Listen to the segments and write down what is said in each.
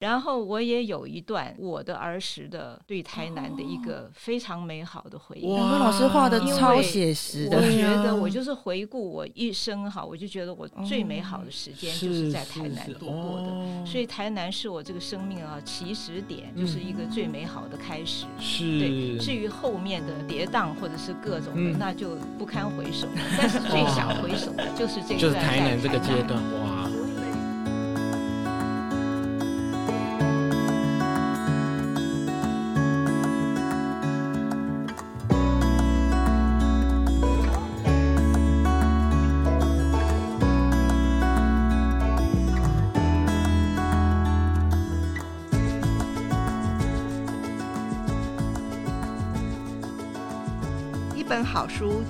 然后我也有一段我的儿时的对台南的一个非常美好的回忆。哇，老师画的超写实的。我觉得我就是回顾我一生哈，我就觉得我最美好的时间就是在台南度过的。所以台南是我这个生命啊起始点，就是一个最美好的开始。是。对，至于后面的跌宕或者是各种的，那就不堪回首。但是最想回首的就是这个，就是台南这个阶段哇。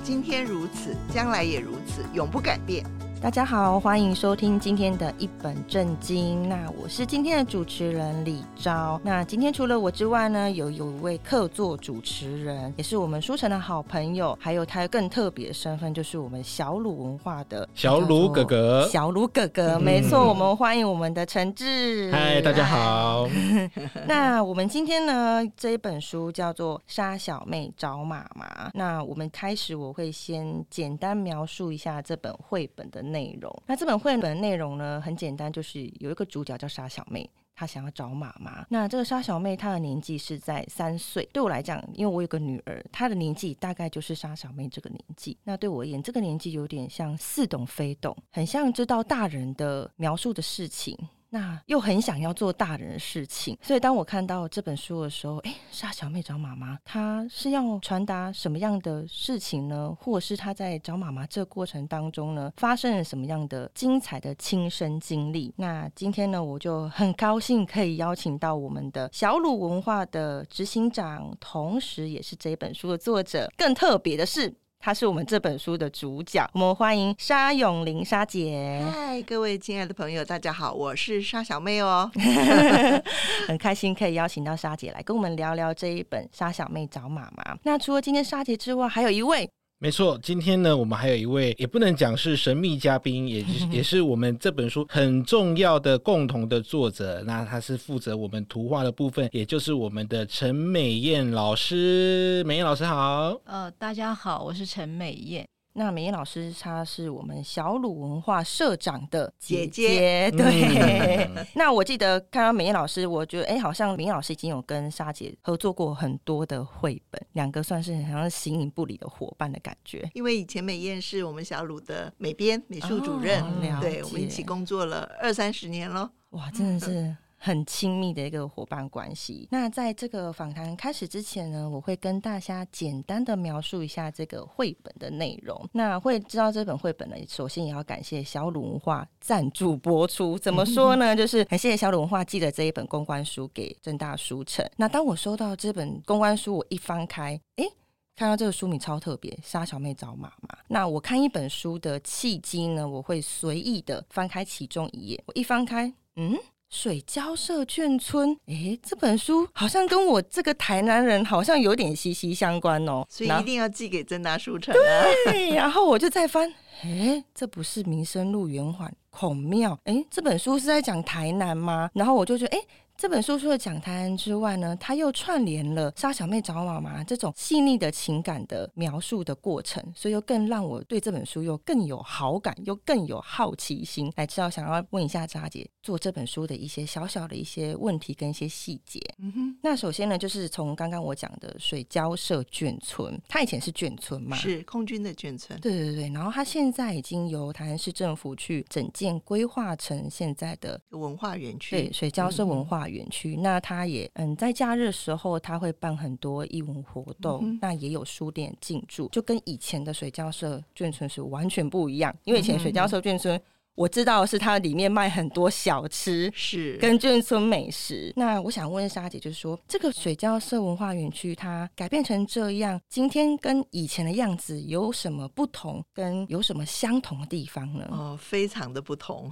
今天如此，将来也如此，永不改变。大家好，欢迎收听今天的一本正经。那我是今天的主持人李昭。那今天除了我之外呢，有有一位客座主持人，也是我们书城的好朋友，还有他更特别的身份，就是我们小鲁文化的小鲁哥哥。小鲁哥哥，没错，我们欢迎我们的陈志。嗨，大家好。那我们今天呢，这一本书叫做《杀小妹找妈妈》。那我们开始，我会先简单描述一下这本绘本的内容。那这本绘本内容呢，很简单，就是有一个主角叫沙小妹，她想要找妈妈。那这个沙小妹她的年纪是在三岁，对我来讲，因为我有个女儿，她的年纪大概就是沙小妹这个年纪。那对我而言，这个年纪有点像似懂非懂，很像知道大人的描述的事情。那又很想要做大人的事情，所以当我看到这本书的时候，哎，沙小妹找妈妈，她是要传达什么样的事情呢？或是她在找妈妈这过程当中呢，发生了什么样的精彩的亲身经历？那今天呢，我就很高兴可以邀请到我们的小鲁文化的执行长，同时也是这本书的作者。更特别的是。她是我们这本书的主角，我们欢迎沙永玲沙姐。嗨，各位亲爱的朋友，大家好，我是沙小妹哦，很开心可以邀请到沙姐来跟我们聊聊这一本《沙小妹找妈妈》。那除了今天沙姐之外，还有一位。没错，今天呢，我们还有一位也不能讲是神秘嘉宾，也 也是我们这本书很重要的共同的作者。那他是负责我们图画的部分，也就是我们的陈美燕老师。美燕老师好。呃，大家好，我是陈美燕。那美艳老师，她是我们小鲁文化社长的姐姐，姐姐对。嗯、那我记得看到美艳老师，我觉得哎，好像美燕老师已经有跟沙姐合作过很多的绘本，两个算是好像形影不离的伙伴的感觉。因为以前美燕是我们小鲁的美编、美术主任，哦、对，我们一起工作了二三十年了。哇，真的是。很亲密的一个伙伴关系。那在这个访谈开始之前呢，我会跟大家简单的描述一下这个绘本的内容。那会知道这本绘本呢，首先也要感谢小鲁文化赞助播出。怎么说呢？就是很谢谢小鲁文化寄了这一本公关书给政大书城。那当我收到这本公关书，我一翻开，哎，看到这个书名超特别，《沙小妹找妈妈》。那我看一本书的契机呢，我会随意的翻开其中一页。我一翻开，嗯。水交社眷村，诶，这本书好像跟我这个台南人好像有点息息相关哦，所以一定要寄给政大书城啊。对，然后我就再翻，诶，这不是民生路圆环孔庙，诶，这本书是在讲台南吗？然后我就觉得，哎。这本书除了讲台湾之外呢，它又串联了杀小妹找妈妈这种细腻的情感的描述的过程，所以又更让我对这本书又更有好感，又更有好奇心，来知道想要问一下扎姐做这本书的一些小小的一些问题跟一些细节。嗯哼，那首先呢，就是从刚刚我讲的水交社眷村，它以前是眷村嘛，是空军的眷村，对对对，然后它现在已经由台南市政府去整建规划成现在的文化园区，对，水交社文化园。区，那他也嗯，在假日的时候，他会办很多义文活动，嗯、那也有书店进驻，就跟以前的水交社眷村是完全不一样。因为以前水交社眷村。我知道是它里面卖很多小吃，是跟眷村美食。那我想问沙姐，就是说这个水交社文化园区它改变成这样，今天跟以前的样子有什么不同，跟有什么相同的地方呢？哦，非常的不同。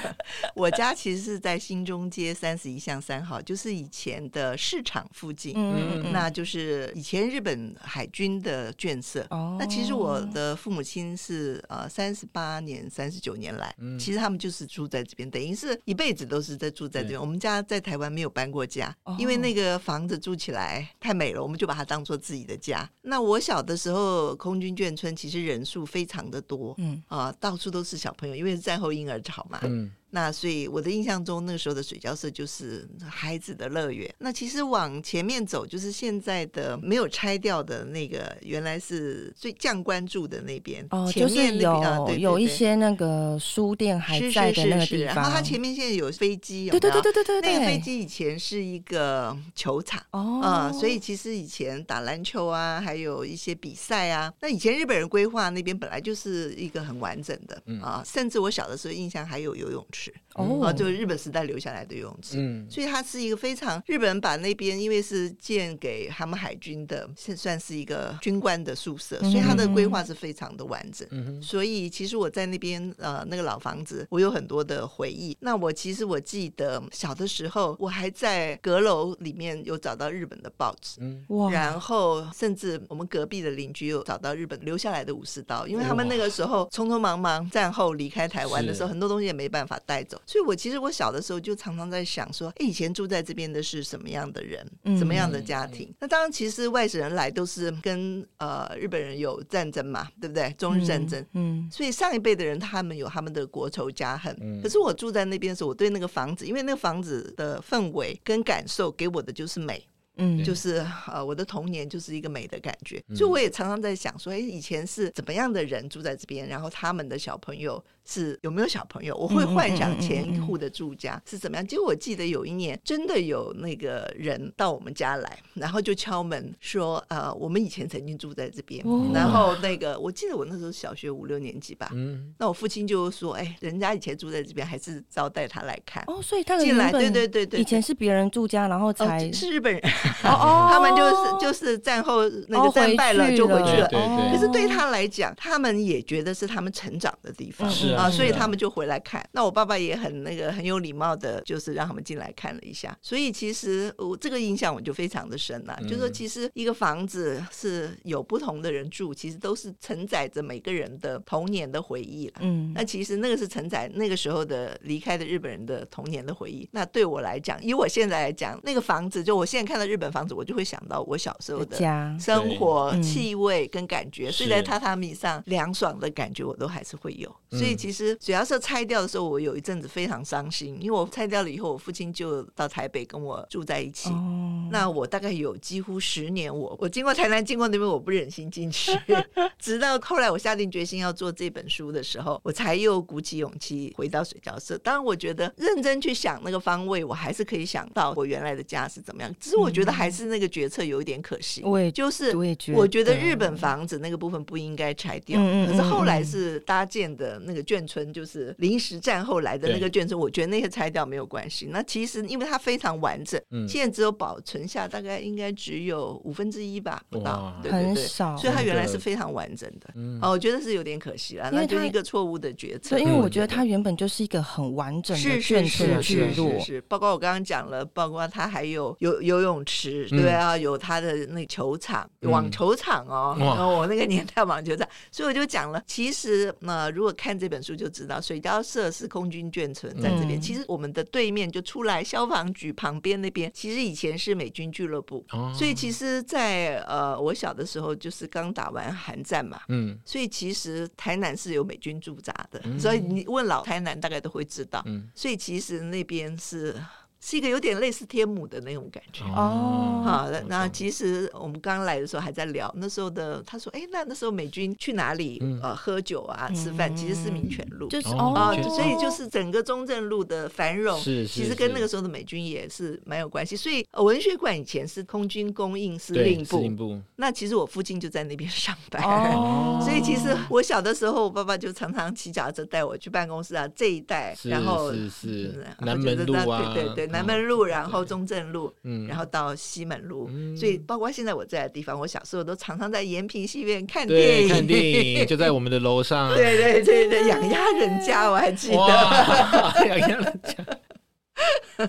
我家其实是在新中街三十一巷三号，就是以前的市场附近。嗯，嗯，那就是以前日本海军的眷舍。哦，那其实我的父母亲是呃三十八年、三十九年来。嗯、其实他们就是住在这边，等于是一辈子都是在住在这边。我们家在台湾没有搬过家，哦、因为那个房子住起来太美了，我们就把它当做自己的家。那我小的时候，空军眷村其实人数非常的多，嗯啊，到处都是小朋友，因为是战后婴儿潮嘛。嗯那所以我的印象中，那个时候的水交社就是孩子的乐园。那其实往前面走，就是现在的没有拆掉的那个，原来是最将关注的那边。哦，前面就是有有一些那个书店还在的那个地方。是是是是，然后它前面现在有飞机，有有？对对对对对对。那个飞机以前是一个球场哦，嗯，所以其实以前打篮球啊，还有一些比赛啊。那以前日本人规划那边本来就是一个很完整的，嗯，啊，甚至我小的时候印象还有游泳池。哦，啊，就是日本时代留下来的游泳池，嗯，所以它是一个非常日本人把那边因为是建给他们海军的，算算是一个军官的宿舍，所以它的规划是非常的完整。嗯，所以其实我在那边呃那个老房子，我有很多的回忆。那我其实我记得小的时候，我还在阁楼里面有找到日本的报纸，嗯，哇，然后甚至我们隔壁的邻居有找到日本留下来的武士刀，因为他们那个时候匆匆忙忙战后离开台湾的时候，很多东西也没办法带走。所以，我其实我小的时候就常常在想说，哎，以前住在这边的是什么样的人，什么样的家庭？嗯、那当然，其实外省人来都是跟呃日本人有战争嘛，对不对？中日战争，嗯，嗯，所以上一辈的人他们有他们的国仇家恨。嗯、可是我住在那边的时候，我对那个房子，因为那个房子的氛围跟感受给我的就是美。嗯，就是呃，我的童年就是一个美的感觉，所以我也常常在想说，哎，以前是怎么样的人住在这边，然后他们的小朋友是有没有小朋友？我会幻想前一户的住家是怎么样。结果我记得有一年真的有那个人到我们家来，然后就敲门说，呃，我们以前曾经住在这边，然后那个我记得我那时候小学五六年级吧，嗯，那我父亲就说，哎，人家以前住在这边，还是招待他来看。哦，所以他进来，对对对对，以前是别人住家，然后才是日本人。哦，他们就是就是战后那个战败了就回去了。可是对他来讲，他们也觉得是他们成长的地方啊，所以他们就回来看。那我爸爸也很那个很有礼貌的，就是让他们进来看了一下。所以其实我这个印象我就非常的深了，就是说其实一个房子是有不同的人住，其实都是承载着每个人的童年的回忆了。嗯，那其实那个是承载那个时候的离开的日本人的童年的回忆。那对我来讲，以我现在来讲，那个房子就我现在看到日本房子。我就会想到我小时候的家生活气味跟感觉，睡在榻榻米上凉爽的感觉，我都还是会有。所以其实主要是拆掉的时候，我有一阵子非常伤心，因为我拆掉了以后，我父亲就到台北跟我住在一起。那我大概有几乎十年，我我经过台南，经过那边，我不忍心进去。直到后来我下定决心要做这本书的时候，我才又鼓起勇气回到水交社。当然，我觉得认真去想那个方位，我还是可以想到我原来的家是怎么样。只是我觉得还是。那个决策有一点可惜，我也就是我觉得日本房子那个部分不应该拆掉。可是后来是搭建的那个眷村，就是临时战后来的那个眷村，我觉得那些拆掉没有关系。那其实因为它非常完整，现在只有保存下大概应该只有五分之一吧，不到，对对对，所以它原来是非常完整的。哦，我觉得是有点可惜了，那就是一个错误的决策。因为我觉得它原本就是一个很完整的眷村聚落，是包括我刚刚讲了，包括它还有游游泳池。对啊，有它的那球场、网球场哦，然后我那个年代网球场，所以我就讲了，其实那如果看这本书就知道，水交社是空军眷村在这边。其实我们的对面就出来消防局旁边那边，其实以前是美军俱乐部。所以其实，在呃我小的时候，就是刚打完韩战嘛，嗯，所以其实台南是有美军驻扎的，所以你问老台南大概都会知道。嗯所以其实那边是。是一个有点类似天母的那种感觉哦，好的。那其实我们刚来的时候还在聊那时候的，他说：“哎，那那时候美军去哪里呃喝酒啊吃饭？其实是民权路，就是哦，所以就是整个中正路的繁荣，其实跟那个时候的美军也是蛮有关系。所以文学馆以前是空军供应司令部，那其实我父亲就在那边上班，所以其实我小的时候，我爸爸就常常骑脚踏车带我去办公室啊这一带，然后是是南门路啊，对对对。南门路，然后中正路，嗯，然后到西门路，嗯、所以包括现在我在的地方，我小时候都常常在延平戏院看电影，看电影就在我们的楼上，对对对对，养鸭人家我还记得，养鸭人家。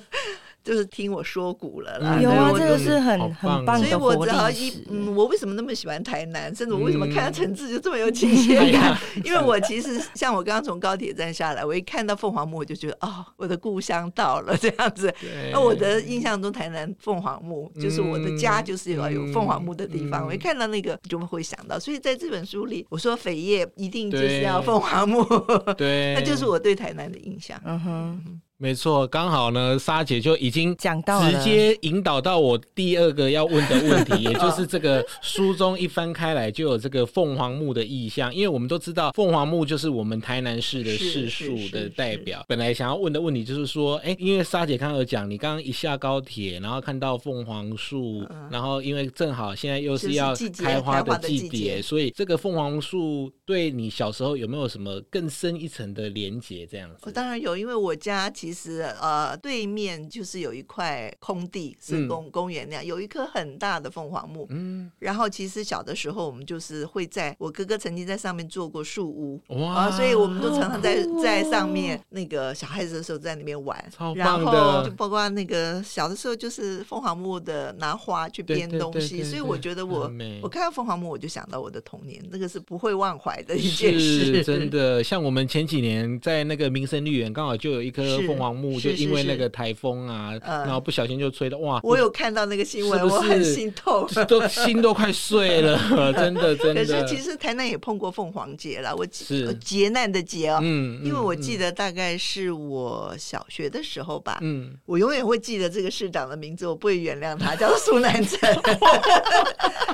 就是听我说古了啦。有啊，这个是很很棒的。所以我只要一嗯，我为什么那么喜欢台南？甚至我为什么看到陈志就这么有亲切感？因为我其实像我刚刚从高铁站下来，我一看到凤凰木，我就觉得哦，我的故乡到了这样子。那我的印象中，台南凤凰木就是我的家，就是要有凤凰木的地方。我一看到那个，就会想到。所以在这本书里，我说扉页一定就是要凤凰木，对，那就是我对台南的印象。嗯哼。没错，刚好呢，莎姐就已经讲到了，直接引导到我第二个要问的问题，也就是这个书中一翻开来就有这个凤凰木的意象，因为我们都知道凤凰木就是我们台南市的市树的代表。本来想要问的问题就是说，哎，因为莎姐刚刚有讲，你刚刚一下高铁，然后看到凤凰树，然后因为正好现在又是要开花的季节，所以这个凤凰树对你小时候有没有什么更深一层的连结？这样子？我当然有，因为我家其实呃，对面就是有一块空地，是公、嗯、公园那样，有一棵很大的凤凰木。嗯，然后其实小的时候，我们就是会在我哥哥曾经在上面做过树屋，哇、啊，所以我们都常常在、哦、在上面那个小孩子的时候在那边玩，然后就包括那个小的时候就是凤凰木的拿花去编东西，所以我觉得我我看到凤凰木我就想到我的童年，那个是不会忘怀的一件事，真的。像我们前几年在那个民生绿园，刚好就有一棵凤凰木。就因为那个台风啊，然后不小心就吹的哇！我有看到那个新闻，我很心痛，都心都快碎了，真的真的。可是其实台南也碰过凤凰节了，我劫难的劫哦，嗯，因为我记得大概是我小学的时候吧，嗯，我永远会记得这个市长的名字，我不会原谅他，叫做苏南成。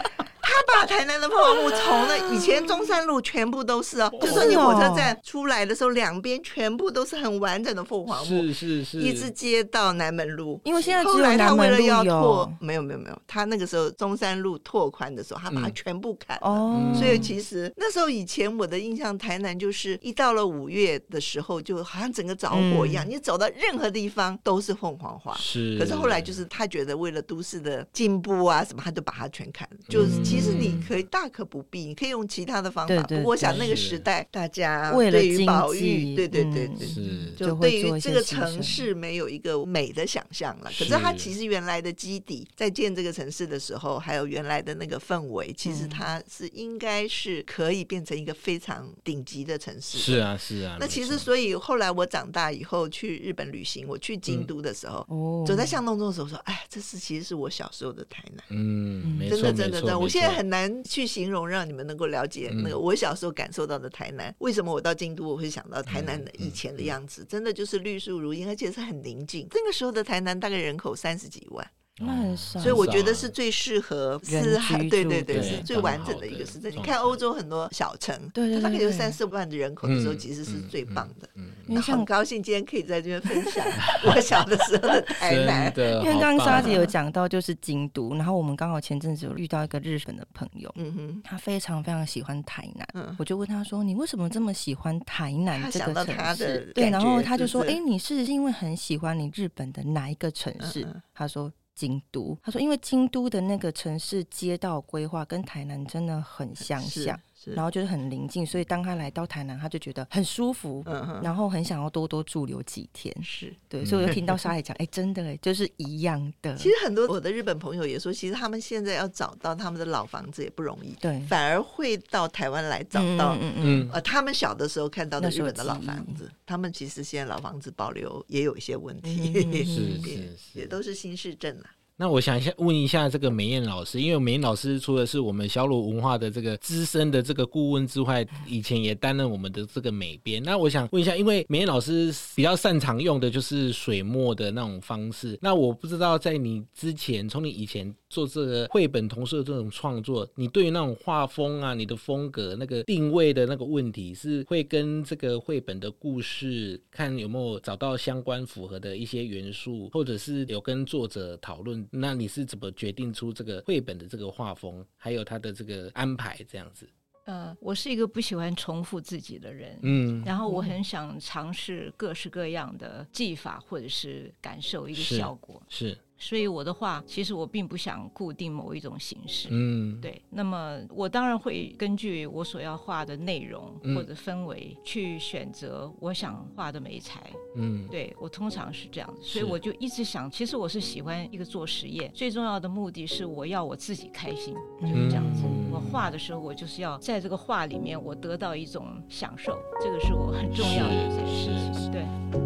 他把台南的凤凰木从那以前中山路全部都是哦，就说你火车站出来的时候，两边全部都是很完整的凤凰木，是是是，一直接到南门路。因为现在后来他为了要拓，没有没有没有，他那个时候中山路拓宽的时候，他把它全部砍了。哦，所以其实那时候以前我的印象，台南就是一到了五月的时候，就好像整个着火一样，你走到任何地方都是凤凰花。是，可是后来就是他觉得为了都市的进步啊什么，他就把它全砍了。就是其实。其实你可以大可不必，你可以用其他的方法。不过我想那个时代，大家对于保育，对对对对，就对于这个城市没有一个美的想象了。可是它其实原来的基底，在建这个城市的时候，还有原来的那个氛围，其实它是应该是可以变成一个非常顶级的城市。是啊，是啊。那其实所以后来我长大以后去日本旅行，我去京都的时候，走在巷弄中的时候说：“哎，这是其实是我小时候的台南。”嗯，真的真的真的，我现在。很难去形容，让你们能够了解那个我小时候感受到的台南。为什么我到京都我会想到台南的以前的样子？真的就是绿树如茵，而且是很宁静。那个时候的台南大概人口三十几万。那很少，所以我觉得是最适合四海，对对对，是最完整的一个市镇。你看欧洲很多小城，对对，大概有三四万的人口的时候，其实是最棒的。嗯，很高兴今天可以在这边分享我小的时候的 台南。因为刚刚沙姐有讲到就是京都，然后我们刚好前阵子有遇到一个日本的朋友，嗯哼，他非常非常喜欢台南，我就问他说：“你为什么这么喜欢台南这个城市？”对，然后他就说：“哎，你是因为很喜欢你日本的哪一个城市？”他说。京都，他说，因为京都的那个城市街道规划跟台南真的很相像。然后就是很临近，所以当他来到台南，他就觉得很舒服，嗯、然后很想要多多驻留几天。是。对，所以我就听到沙海讲，哎、欸，真的哎，就是一样的。其实很多。我的日本朋友也说，其实他们现在要找到他们的老房子也不容易，对，反而会到台湾来找到，嗯嗯嗯，呃，他们小的时候看到的日本的老房子，他们其实现在老房子保留也有一些问题，嗯、是是是，也都是新市镇了。那我想一下，问一下这个美艳老师，因为美艳老师除了是我们小鲁文化的这个资深的这个顾问之外，以前也担任我们的这个美编。那我想问一下，因为美艳老师比较擅长用的就是水墨的那种方式。那我不知道在你之前，从你以前做这个绘本童书的这种创作，你对于那种画风啊、你的风格、那个定位的那个问题，是会跟这个绘本的故事看有没有找到相关符合的一些元素，或者是有跟作者讨论？那你是怎么决定出这个绘本的这个画风，还有它的这个安排这样子？呃，我是一个不喜欢重复自己的人，嗯，然后我很想尝试各式各样的技法或者是感受一个效果，是。是所以我的画其实我并不想固定某一种形式。嗯，对。那么我当然会根据我所要画的内容或者氛围去选择我想画的美材。嗯，对，我通常是这样子，所以我就一直想，其实我是喜欢一个做实验，最重要的目的是我要我自己开心，就是这样子。我画的时候，我就是要在这个画里面我得到一种享受，这个是我很重要的一件事情。对。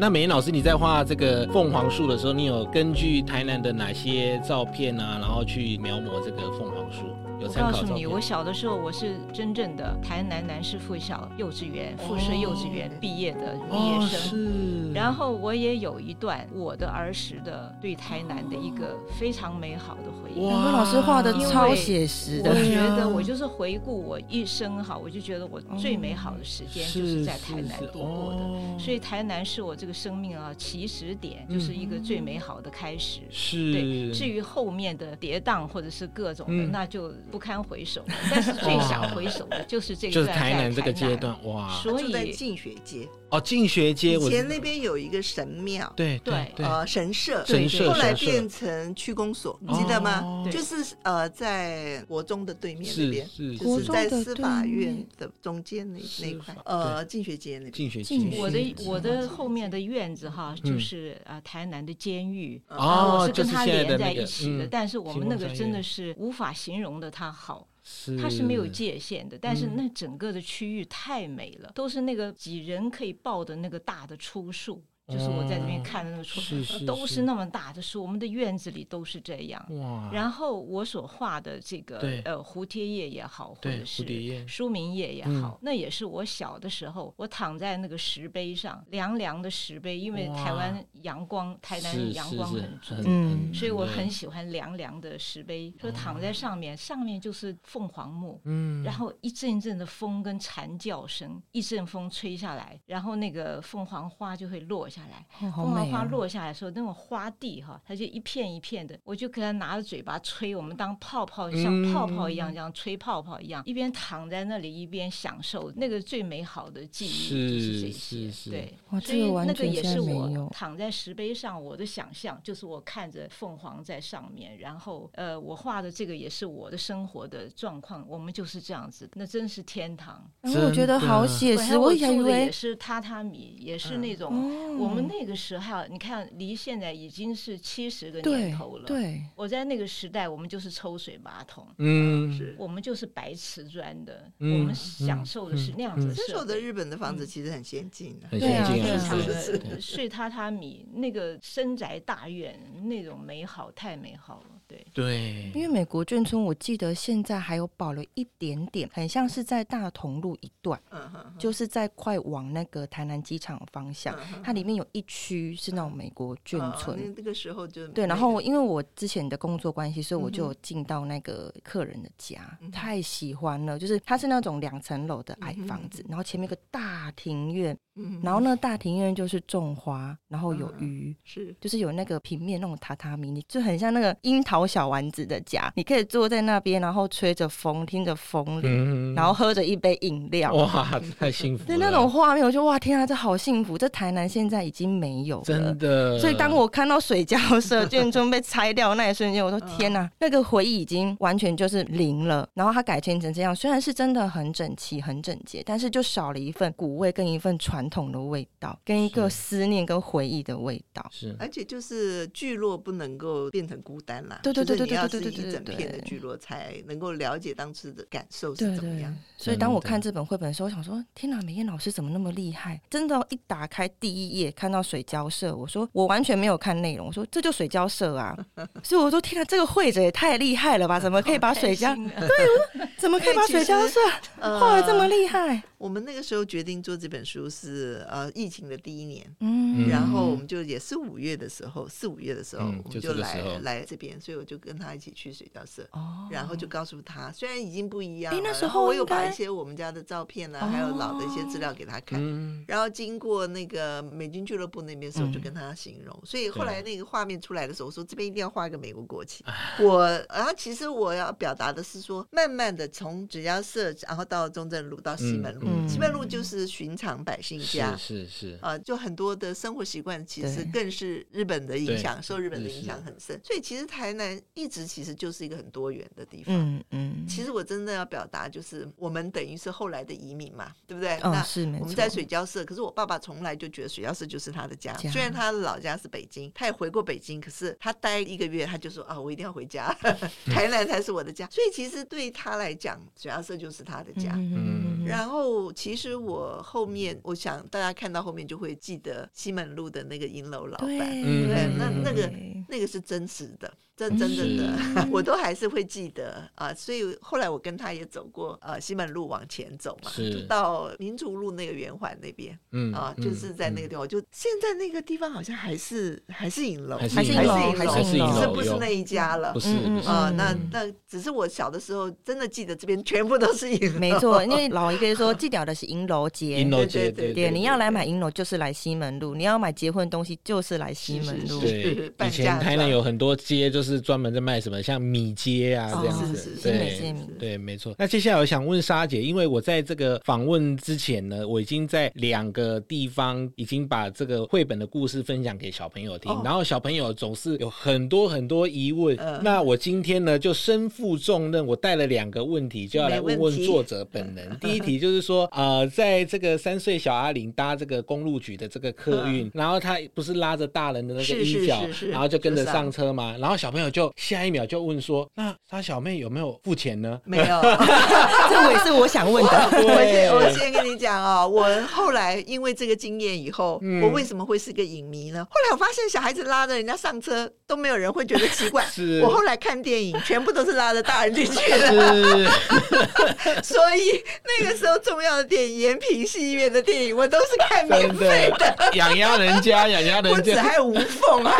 那美妍老师，你在画这个凤凰树的时候，你有根据台南的哪些照片啊，然后去描摹这个凤凰树？我告诉你，我小的时候我是真正的台南南师附小幼稚园附设幼稚园毕业的毕业生，哦，是。然后我也有一段我的儿时的对台南的一个非常美好的回忆。哇，老师画的超写实的。我觉得我就是回顾我一生哈，我就觉得我最美好的时间就是在台南度过的。所以台南是我这个生命啊起始点，就是一个最美好的开始。是。对，至于后面的跌宕或者是各种的，那就。不堪回首，但是最想回首的就是这个，就是台南这个阶段哇，所以在进学街。哦，进学街以前那边有一个神庙，对对呃神社，神社后来变成区公所，你记得吗？就是呃在国中的对面那边，就是在司法院的中间那那块，呃进学街那边。进学街，我的我的后面的院子哈，就是呃台南的监狱，哦，我是跟他连在一起的，但是我们那个真的是无法形容的，它好。是它是没有界限的，但是那整个的区域太美了，嗯、都是那个几人可以抱的那个大的粗树。就是我在这边看的那个树，都是那么大的书，我们的院子里都是这样。哇！然后我所画的这个呃蝴蝶叶也好，或者是舒明叶也好，那也是我小的时候，我躺在那个石碑上，凉凉的石碑，因为台湾阳光，台南阳光很足，嗯，所以我很喜欢凉凉的石碑，说躺在上面，上面就是凤凰木，嗯，然后一阵一阵的风跟蝉叫声，一阵风吹下来，然后那个凤凰花就会落下来。下来，凤凰花落下来的时候，那种花地哈，它就一片一片的，我就给它拿着嘴巴吹，我们当泡泡，像泡泡一样，这样吹泡泡一样，一边躺在那里，一边享受那个最美好的记忆，就是这些。对，所以那个也是我躺在石碑上，我的想象就是我看着凤凰在上面，然后呃，我画的这个也是我的生活的状况，我们就是这样子，那真是天堂。我觉得好写实，我以为也是榻榻米，也是那种我。们那个时候，你看，离现在已经是七十个年头了。对，我在那个时代，我们就是抽水马桶，嗯，是我们就是白瓷砖的，我们享受的是那样子。那时候的日本的房子其实很先进的，很先进，是是睡榻榻米，那个深宅大院那种美好，太美好了。对对，因为美国眷村，我记得现在还有保留一点点，很像是在大同路一段，嗯哼就是在快往那个台南机场方向，它里面有一区是那种美国眷村。那个时候就对，然后因为我之前的工作关系，所以我就进到那个客人的家，太喜欢了，就是它是那种两层楼的矮房子，然后前面有个大庭院。然后呢，大庭院就是种花，然后有鱼，是就是有那个平面那种榻榻米，你就很像那个樱桃小丸子的家，你可以坐在那边，然后吹着风，听着风铃，然后喝着一杯饮料，哇，太幸福了！对那种画面，我就哇天啊，这好幸福！这台南现在已经没有了，真的。所以当我看到水交社眷村被拆掉那一瞬间，我说天哪，那个回忆已经完全就是零了。然后它改建成这样，虽然是真的很整齐、很整洁，但是就少了一份古味跟一份传统的味道，跟一个思念跟回忆的味道，是，而且就是聚落不能够变成孤单啦，对对对对对对对对，一整片的聚落才能够了解当时的感受是怎么样。所以当我看这本绘本的时候，我想说，天哪，美艳老师怎么那么厉害？真的，一打开第一页看到水交社，我说我完全没有看内容，我说这就水交社啊，所以我说天哪，这个绘者也太厉害了吧？怎么可以 把水交对，怎么可以把水交社 画的这么厉害？我们那个时候决定做这本书是呃疫情的第一年，嗯，然后我们就也是五月的时候，四五月的时候，嗯、我们就来就来这边，所以我就跟他一起去水交社，哦，然后就告诉他，虽然已经不一样了，那时候我有把一些我们家的照片啊，还有老的一些资料给他看，嗯、然后经过那个美军俱乐部那边的时候，就跟他形容，嗯、所以后来那个画面出来的时候，我说这边一定要画一个美国国旗，我，然后其实我要表达的是说，慢慢的从水交社，然后到中正路到西门路。嗯、西门路就是寻常百姓家，是是啊、呃，就很多的生活习惯其实更是日本的影响，受日本的影响很深。所以其实台南一直其实就是一个很多元的地方。嗯嗯。其实我真的要表达就是，我们等于是后来的移民嘛，对不对？哦、那是我们在水交社，可是我爸爸从来就觉得水交社就是他的家。家虽然他的老家是北京，他也回过北京，可是他待一个月，他就说啊，我一定要回家，台南才是我的家。所以其实对他来讲，水交社就是他的家。嗯。然后。其实我后面，我想大家看到后面就会记得西门路的那个银楼老板，对，那那个那个是真实的。真真正的，我都还是会记得啊，所以后来我跟他也走过呃西门路往前走嘛，就到民族路那个圆环那边，嗯啊，就是在那个地方，就现在那个地方好像还是还是银楼，还是银楼，还是银楼，只是不是那一家了，不是啊，那那只是我小的时候真的记得这边全部都是银楼，没错，因为 老一辈说记得的是银楼街，银楼街对对，你要来买银楼就是来西门路，你要买结婚东西就是来西门路，对，以前台南有很多街就是。是专门在卖什么，像米街啊这样子，对对，没错。那接下来我想问莎姐，因为我在这个访问之前呢，我已经在两个地方已经把这个绘本的故事分享给小朋友听，然后小朋友总是有很多很多疑问。那我今天呢就身负重任，我带了两个问题，就要来问问作者本人。第一题就是说，呃，在这个三岁小阿玲搭这个公路局的这个客运，然后他不是拉着大人的那个衣角，然后就跟着上车嘛，然后小朋友。就下一秒就问说：“那他小妹有没有付钱呢？”没有，这也是我想问的。我先我先跟你讲哦，我后来因为这个经验以后，我为什么会是个影迷呢？后来我发现小孩子拉着人家上车都没有人会觉得奇怪。我后来看电影，全部都是拉着大人进去的。所以那个时候重要的电影，延平戏院的电影，我都是看免费的。养鸭人家，养鸭人家，不止还有无缝啊，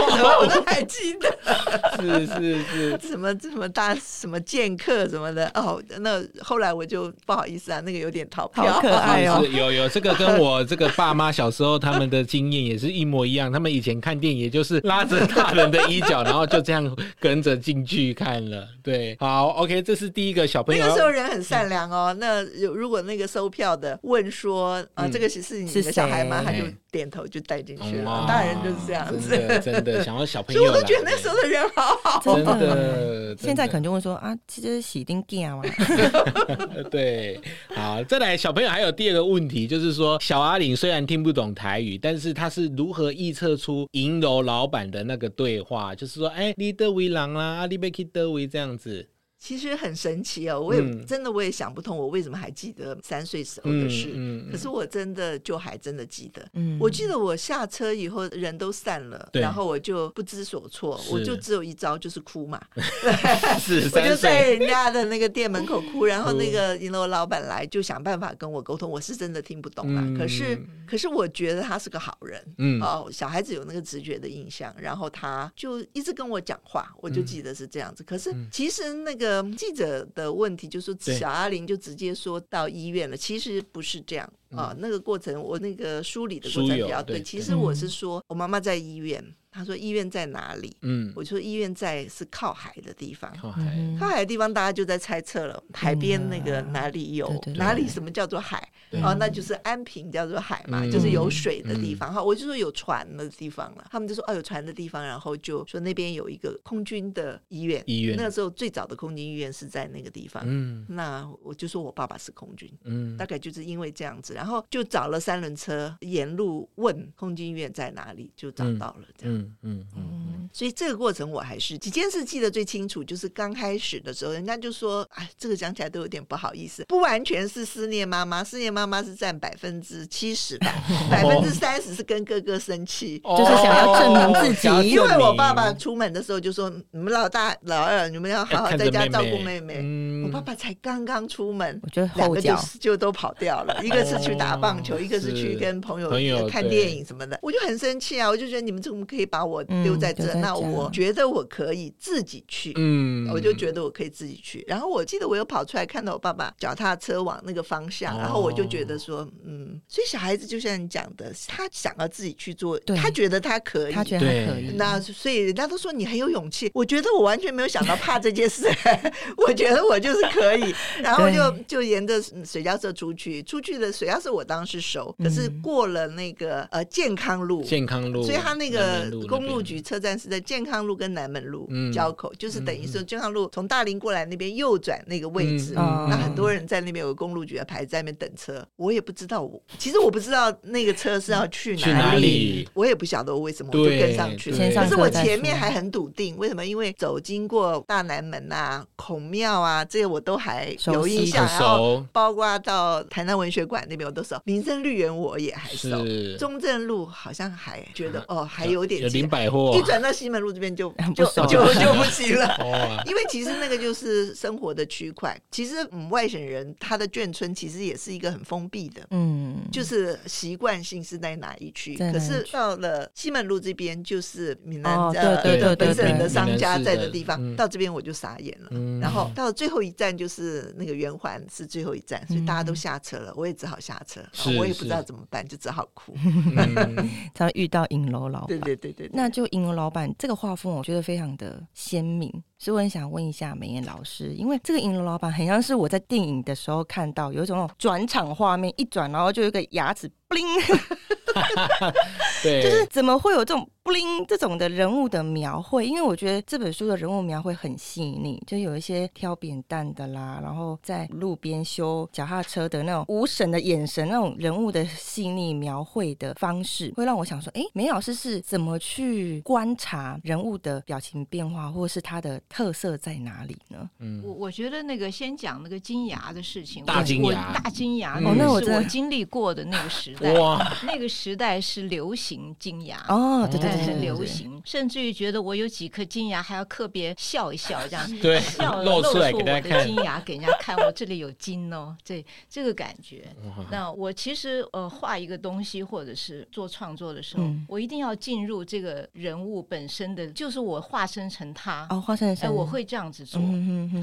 还记得。是是是，什么什么大什么剑客什么的哦，那后来我就不好意思啊，那个有点逃票，好可爱哦。有有这个跟我这个爸妈小时候他们的经验也是一模一样，他们以前看电影也就是拉着大人的衣角，然后就这样跟着进去看了。对，好，OK，这是第一个小朋友。那个时候人很善良哦。那有如果那个收票的问说啊，这个是是你的小孩吗？他就点头就带进去了。大人就是这样子，真的想要小朋友。所以我都觉得那时候的人好好。真的，现在可能就会说啊，这是喜丁店啊。对，好，再来小朋友还有第二个问题，就是说小阿玲虽然听不懂台语，但是他是如何臆测出银楼老板的那个对话？就是说，哎，你的为郎啦，阿里贝克德维这样子。其实很神奇哦，我也真的我也想不通，我为什么还记得三岁时候的事。嗯，可是我真的就还真的记得。嗯，我记得我下车以后人都散了，然后我就不知所措，我就只有一招就是哭嘛。是，我就在人家的那个店门口哭，然后那个银楼老板来就想办法跟我沟通。我是真的听不懂嘛，可是可是我觉得他是个好人。嗯，哦，小孩子有那个直觉的印象，然后他就一直跟我讲话，我就记得是这样子。可是其实那个。记者的问题就是说，小阿玲就直接说到医院了，其实不是这样。啊，那个过程我那个梳理的过程比较对。其实我是说，我妈妈在医院，她说医院在哪里？嗯，我说医院在是靠海的地方。靠海，靠海的地方，大家就在猜测了。海边那个哪里有？哪里什么叫做海？哦，那就是安平叫做海嘛，就是有水的地方。哈，我就说有船的地方了。他们就说哦，有船的地方，然后就说那边有一个空军的医院。医院那个时候最早的空军医院是在那个地方。嗯，那我就说我爸爸是空军。嗯，大概就是因为这样子。然后就找了三轮车，沿路问空军医院在哪里，就找到了。这样，嗯嗯嗯。所以这个过程我还是几件事记得最清楚，就是刚开始的时候，人家就说：“哎，这个讲起来都有点不好意思，不完全是思念妈妈，思念妈妈是占百分之七十吧，百分之三十是跟哥哥生气，就是想要证明自己。因为我爸爸出门的时候就说：‘你们老大、老二，你们要好好在家照顾妹妹。’我爸爸才刚刚出门，我觉得两个就就都跑掉了，一个是去打棒球，一个是去跟朋友看电影什么的，我就很生气啊！我就觉得你们怎么可以把我丢在这？那我觉得。我可以自己去，嗯，我就觉得我可以自己去。然后我记得我又跑出来看到我爸爸脚踏车往那个方向，然后我就觉得说，嗯，所以小孩子就像你讲的，他想要自己去做，他觉得他可以，他觉得他可以。那所以人家都说你很有勇气，我觉得我完全没有想到怕这件事，我觉得我就是可以。然后就就沿着水交社出去，出去的水交社我当时熟，可是过了那个呃健康路，健康路，所以他那个公路局车站是在健康路跟。南门路交口，就是等于说健康路从大林过来那边右转那个位置，那很多人在那边有个公路局的牌子在那边等车。我也不知道，我其实我不知道那个车是要去哪里，我也不晓得我为什么我就跟上去了。可是我前面还很笃定，为什么？因为走经过大南门啊、孔庙啊，这些我都还有印象。然后包括到台南文学馆那边我都熟，民生绿园我也还熟。中正路好像还觉得哦还有点林百货，一转到西门路这边就。就就就不行了，因为其实那个就是生活的区块。其实，嗯，外省人他的眷村其实也是一个很封闭的，嗯，就是习惯性是在哪一区。可是到了西门路这边，就是闽南的本省的商家在的地方，到这边我就傻眼了。然后到最后一站就是那个圆环是最后一站，所以大家都下车了，我也只好下车，我也不知道怎么办，就只好哭。他遇到影楼老板，对对对对，那就银楼老板这个画风，我觉得。非常的鲜明，所以我很想问一下美妍老师，因为这个银楼老板很像是我在电影的时候看到有一种那种转场画面，一转然后就有一个牙齿 bling，对，就是怎么会有这种。布灵这种的人物的描绘，因为我觉得这本书的人物描绘很细腻，就有一些挑扁担的啦，然后在路边修脚踏车的那种无神的眼神，那种人物的细腻描绘的方式，会让我想说，哎，梅老师是怎么去观察人物的表情变化，或是他的特色在哪里呢？嗯，我我觉得那个先讲那个金牙的事情，大金牙，大金牙，哦，那我是我经历过的那个时代，哇，那个时代是流行金牙，哦，对对。是流行，甚至于觉得我有几颗金牙，还要特别笑一笑，这样。对，笑露出我的金牙给人家看，我这里有金哦，这这个感觉。那我其实呃画一个东西或者是做创作的时候，我一定要进入这个人物本身的，就是我化身成他。哦，化身成哎，我会这样子做，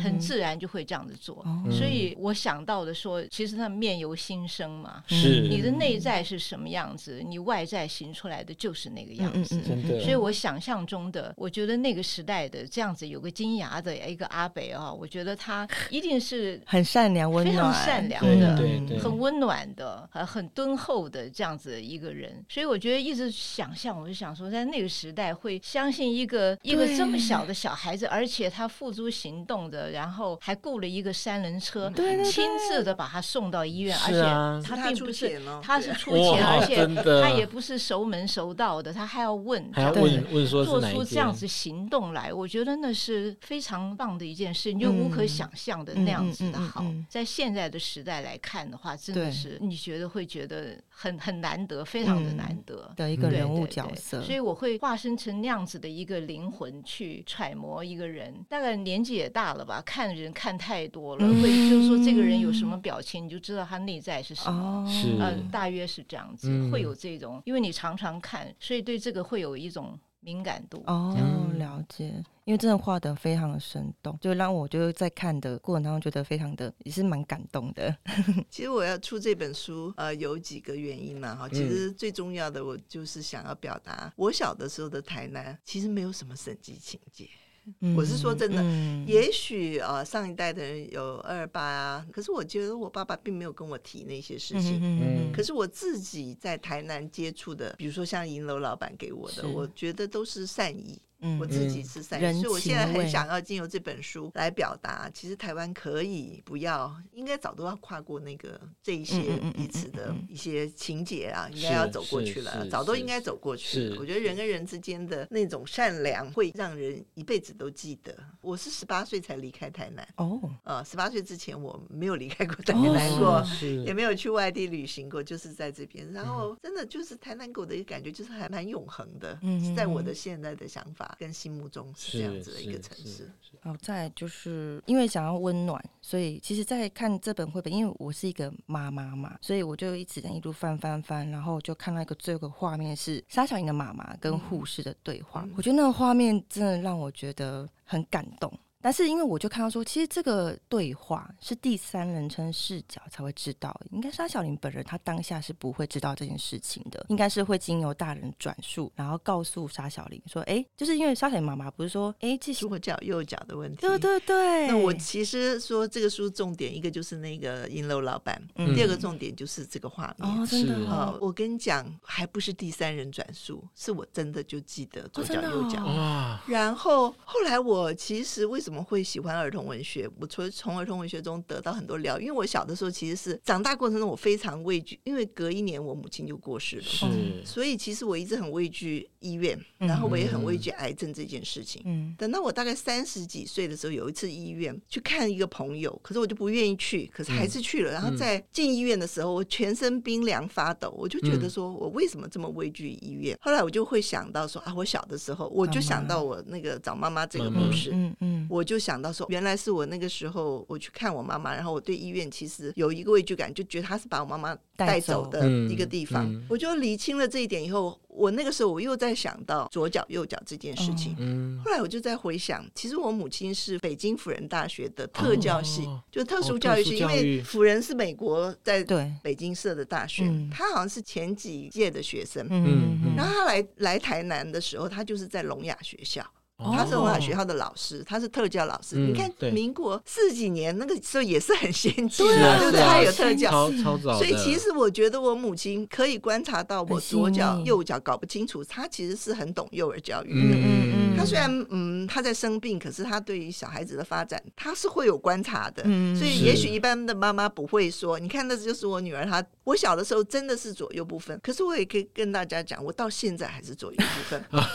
很自然就会这样子做。所以我想到的说，其实他面由心生嘛，是。你的内在是什么样子，你外在形出来的就是那个样子。所以，我想象中的，我觉得那个时代的这样子有个金牙的一个阿北啊，我觉得他一定是 很善良、温暖、非常善良的，很温暖的，呃，很敦厚的这样子一个人。所以，我觉得一直想象，我就想说，在那个时代会相信一个一个这么小的小孩子，而且他付诸行动的，然后还雇了一个三轮车，亲自的把他送到医院，而且他并不是他是出钱，而且他也不是熟门熟道的，他还要问。还要问问说做出这样子行动来，我觉得那是非常棒的一件事，你就无可想象的那样子的好。在现在的时代来看的话，真的是你觉得会觉得很很难得，非常的难得的一个人物角色。所以我会化身成那样子的一个灵魂去揣摩一个人。大概年纪也大了吧，看人看太多了，会就是说这个人有什么表情，你就知道他内在是什么。是，嗯，大约是这样子，会有这种，因为你常常看，所以对这个会有。一种敏感度哦，了解，因为真的画得非常的生动，就让我就在看的过程当中觉得非常的也是蛮感动的。其实我要出这本书，呃，有几个原因嘛，哈，其实最重要的我就是想要表达，我小的时候的台南其实没有什么审计情节。我是说真的，嗯、也许呃上一代的人有二二八啊，可是我觉得我爸爸并没有跟我提那些事情。嗯、可是我自己在台南接触的，比如说像银楼老板给我的，我觉得都是善意。我自己是善意，所以我现在很想要经由这本书来表达，其实台湾可以不要，应该早都要跨过那个这一些彼此的一些情节啊，应该要走过去了，早都应该走过去了。我觉得人跟人之间的那种善良会让人一辈子都记得。我是十八岁才离开台南哦，呃，十八岁之前我没有离开过台南过，也没有去外地旅行过，就是在这边。然后真的就是台南给我的一个感觉，就是还蛮永恒的，在我的现在的想法跟心目中是这样子的一个城市。好，再就是因为想要温暖，所以其实，在看这本绘本，因为我是一个妈妈嘛，所以我就一直在一路翻翻翻，然后就看到一个最后画面是沙小莹的妈妈跟护士的对话，嗯、我觉得那个画面真的让我觉得很感动。但是因为我就看到说，其实这个对话是第三人称视角才会知道，应该沙小玲本人她当下是不会知道这件事情的，应该是会经由大人转述，然后告诉沙小玲说，哎，就是因为沙小玲妈妈不是说，哎，这是左脚右脚的问题，对对对。那我其实说这个书重点一个就是那个银楼老板，嗯、第二个重点就是这个画面，哦，真的、哦，我跟你讲，还不是第三人转述，是我真的就记得左脚右脚，哦、然后后来我其实为什么会喜欢儿童文学？我从从儿童文学中得到很多疗愈。因为我小的时候其实是长大过程中，我非常畏惧，因为隔一年我母亲就过世了，是所以其实我一直很畏惧医院，然后我也很畏惧癌症这件事情。嗯，等到我大概三十几岁的时候，有一次医院去看一个朋友，可是我就不愿意去，可是还是去了。然后在进医院的时候，我全身冰凉发抖，我就觉得说我为什么这么畏惧医院？后来我就会想到说啊，我小的时候我就想到我那个找妈妈这个故事，嗯嗯，我就想到说。原来是我那个时候我去看我妈妈，然后我对医院其实有一个畏惧感，就觉得她是把我妈妈带走的一个地方。我就理清了这一点以后，我那个时候我又在想到左脚右脚这件事情。嗯、后来我就在回想，其实我母亲是北京辅仁大学的特教系，哦、就特殊教育系，哦、因为辅仁是美国在北京设的大学，他好像是前几届的学生。嗯嗯、然后他来来台南的时候，他就是在聋哑学校。他是文化学校的老师，他是特教老师。你看，民国四几年那个时候也是很先进的，对不对？他有特教，所以其实我觉得我母亲可以观察到我左脚右脚搞不清楚，他其实是很懂幼儿教育的。嗯嗯，他虽然嗯他在生病，可是他对于小孩子的发展，他是会有观察的。所以也许一般的妈妈不会说，你看，那就是我女儿，她我小的时候真的是左右不分，可是我也可以跟大家讲，我到现在还是左右不分。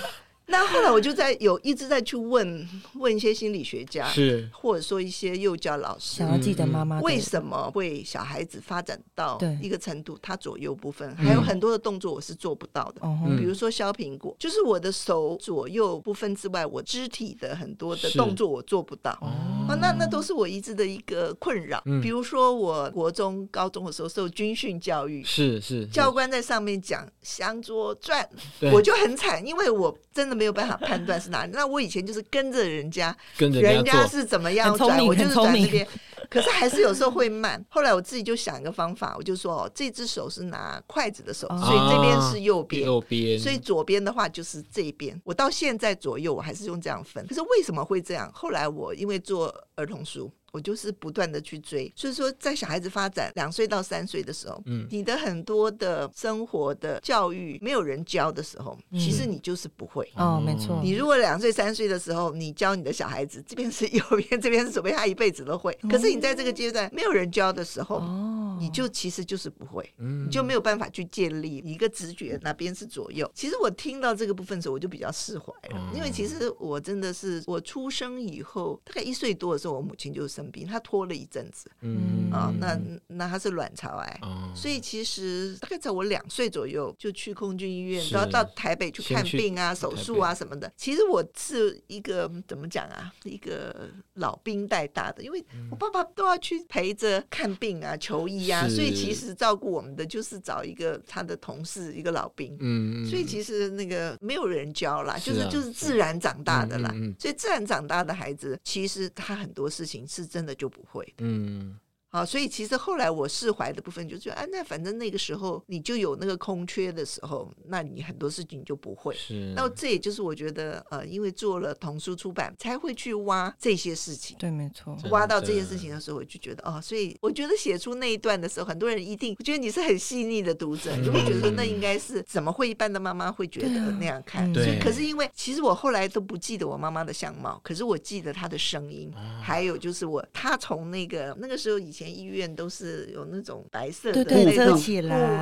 那后来我就在有一直在去问问一些心理学家，是。或者说一些幼教老师，想要记得妈妈为什么会小孩子发展到一个程度，他左右不分，还有很多的动作我是做不到的。比如说削苹果，就是我的手左右不分之外，我肢体的很多的动作我做不到。哦，那那都是我一直的一个困扰。比如说我国中、高中的时候受军训教育，是是教官在上面讲向左转，我就很惨，因为我真的。没有办法判断是哪里。那我以前就是跟着人家，跟着人家是怎么样转，我就是转这边。可是还是有时候会慢。后来我自己就想一个方法，我就说哦，这只手是拿筷子的手，所以这边是右边，右边。所以左边的话就是这边。我到现在左右我还是用这样分。可是为什么会这样？后来我因为做儿童书。我就是不断的去追，所以说在小孩子发展两岁到三岁的时候，嗯，你的很多的生活的教育没有人教的时候，其实你就是不会。哦，没错。你如果两岁三岁的时候，你教你的小孩子这边是右边，这边是左边，他一辈子都会。可是你在这个阶段没有人教的时候，哦，你就其实就是不会，你就没有办法去建立一个直觉，哪边是左右。其实我听到这个部分的时候，我就比较释怀了，因为其实我真的是我出生以后大概一岁多的时候，我母亲就生。他拖了一阵子，嗯。啊，那那他是卵巢癌，所以其实大概在我两岁左右就去空军医院，都要到台北去看病啊、手术啊什么的。其实我是一个怎么讲啊，一个老兵带大的，因为我爸爸都要去陪着看病啊、求医啊，所以其实照顾我们的就是找一个他的同事，一个老兵，嗯，所以其实那个没有人教啦，就是就是自然长大的啦，所以自然长大的孩子，其实他很多事情是。真的就不会。嗯，啊，所以其实后来我释怀的部分就觉得，啊，那反正那个时候你就有那个空缺的时候，那你很多事情你就不会。是。那这也就是我觉得，呃，因为做了童书出版，才会去挖这些事情。对，没错。挖到这些事情的时候，我就觉得，哦，所以我觉得写出那一段的时候，很多人一定，我觉得你是很细腻的读者，就会觉得说那应该是怎么会一般的妈妈会觉得那样看？对。可是因为其实我后来都不记得我妈妈的相貌，可是我记得她的声音，还有就是我她从那个那个时候以前。医院都是有那种白色的那种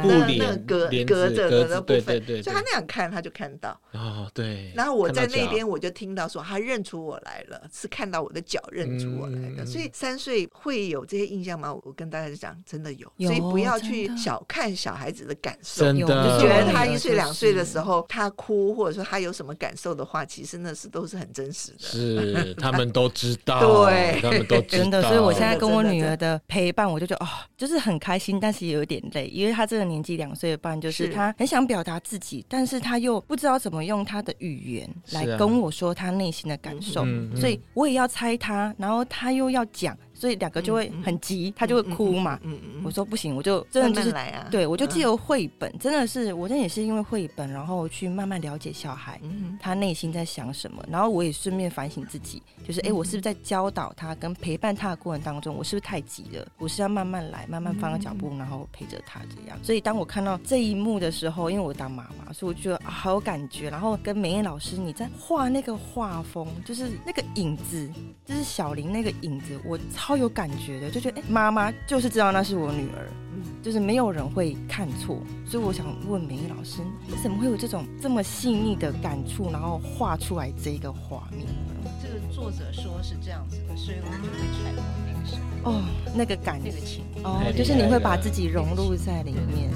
布，那那隔隔着的那部分，对对对，所以他那样看他就看到哦，对。然后我在那边我就听到说他认出我来了，是看到我的脚认出我来的。所以三岁会有这些印象吗？我跟大家讲，真的有，所以不要去小看小孩子的感受。真的，就觉得他一岁两岁的时候他哭，或者说他有什么感受的话，其实那是都是很真实的。是，他们都知道，对，他们都知道。真的，所以我现在跟我女儿的。陪伴我就觉得哦，就是很开心，但是也有点累，因为他这个年纪两岁半，就是他很想表达自己，但是他又不知道怎么用他的语言来跟我说他内心的感受，所以我也要猜他，然后他又要讲。所以两个就会很急，嗯、他就会哭嘛。嗯嗯嗯、我说不行，我就真的就是来啊。对，我就借由绘本，嗯、真的是我，那也是因为绘本，然后去慢慢了解小孩，嗯、他内心在想什么。然后我也顺便反省自己，就是哎、欸，我是不是在教导他跟陪伴他的过程当中，我是不是太急了？我是要慢慢来，慢慢放个脚步，然后陪着他这样。所以当我看到这一幕的时候，因为我当妈妈，所以我觉得、啊、好有感觉。然后跟美艳老师你在画那个画风，就是那个影子，就是小林那个影子，我超有感觉的。就觉得哎，妈妈就是知道那是我女儿，嗯，就是没有人会看错，所以我想问美艳老师，你怎么会有这种这么细腻的感触，然后画出来这一个画面？这个作者说是这样子的，所以我们就会揣摩那个什么哦，那个感那个情，哦，就是你会把自己融入在里面。